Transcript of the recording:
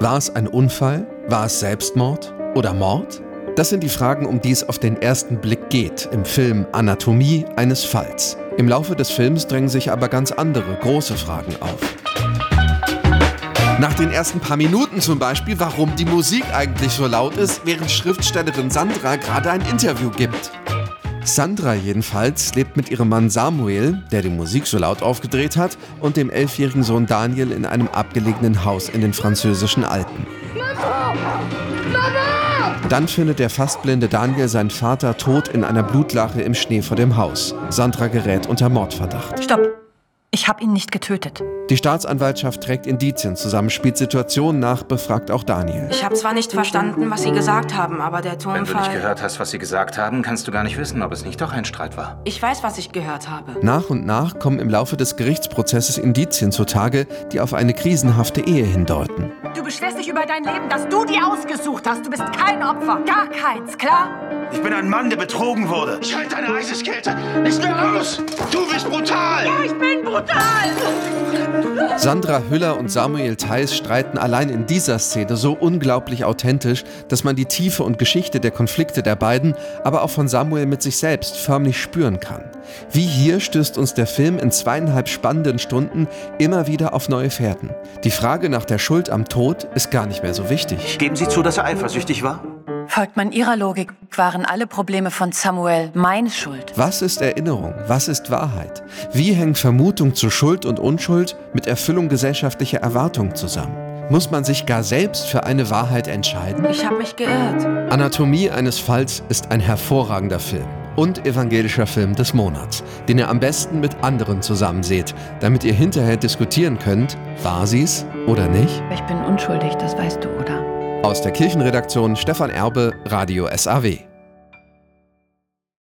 War es ein Unfall? War es Selbstmord? Oder Mord? Das sind die Fragen, um die es auf den ersten Blick geht im Film Anatomie eines Falls. Im Laufe des Films drängen sich aber ganz andere, große Fragen auf. Nach den ersten paar Minuten zum Beispiel, warum die Musik eigentlich so laut ist, während Schriftstellerin Sandra gerade ein Interview gibt. Sandra jedenfalls lebt mit ihrem Mann Samuel, der die Musik so laut aufgedreht hat, und dem elfjährigen Sohn Daniel in einem abgelegenen Haus in den französischen Alpen. Dann findet der fast blinde Daniel seinen Vater tot in einer Blutlache im Schnee vor dem Haus. Sandra gerät unter Mordverdacht. Stopp! Ich habe ihn nicht getötet. Die Staatsanwaltschaft trägt Indizien zusammen, spielt Situationen nach, befragt auch Daniel. Ich habe zwar nicht verstanden, was Sie gesagt haben, aber der Tonfall... Wenn du nicht gehört hast, was Sie gesagt haben, kannst du gar nicht wissen, ob es nicht doch ein Streit war. Ich weiß, was ich gehört habe. Nach und nach kommen im Laufe des Gerichtsprozesses Indizien zutage, die auf eine krisenhafte Ehe hindeuten. Du beschwerst dich über dein Leben, das du dir ausgesucht hast. Du bist kein Opfer. Gar keins, klar? Ich bin ein Mann, der betrogen wurde. Ich halte deine Eiseskälte nicht mehr aus. Du bist brutal. Ja, ich bin brutal. Sandra Hüller und Samuel Theis streiten allein in dieser Szene so unglaublich authentisch, dass man die Tiefe und Geschichte der Konflikte der beiden, aber auch von Samuel mit sich selbst förmlich spüren kann. Wie hier stößt uns der Film in zweieinhalb spannenden Stunden immer wieder auf neue Fährten. Die Frage nach der Schuld am Tod ist gar nicht mehr so wichtig. Geben Sie zu, dass er eifersüchtig war? Folgt man Ihrer Logik, waren alle Probleme von Samuel meine Schuld. Was ist Erinnerung? Was ist Wahrheit? Wie hängt Vermutung zu Schuld und Unschuld mit Erfüllung gesellschaftlicher Erwartungen zusammen? Muss man sich gar selbst für eine Wahrheit entscheiden? Ich habe mich geirrt. Anatomie eines Falls ist ein hervorragender Film und evangelischer Film des Monats, den ihr am besten mit anderen zusammen seht, damit ihr hinterher diskutieren könnt, war sie's oder nicht? Ich bin unschuldig, das weißt du, oder? Aus der Kirchenredaktion Stefan Erbe, Radio SAW.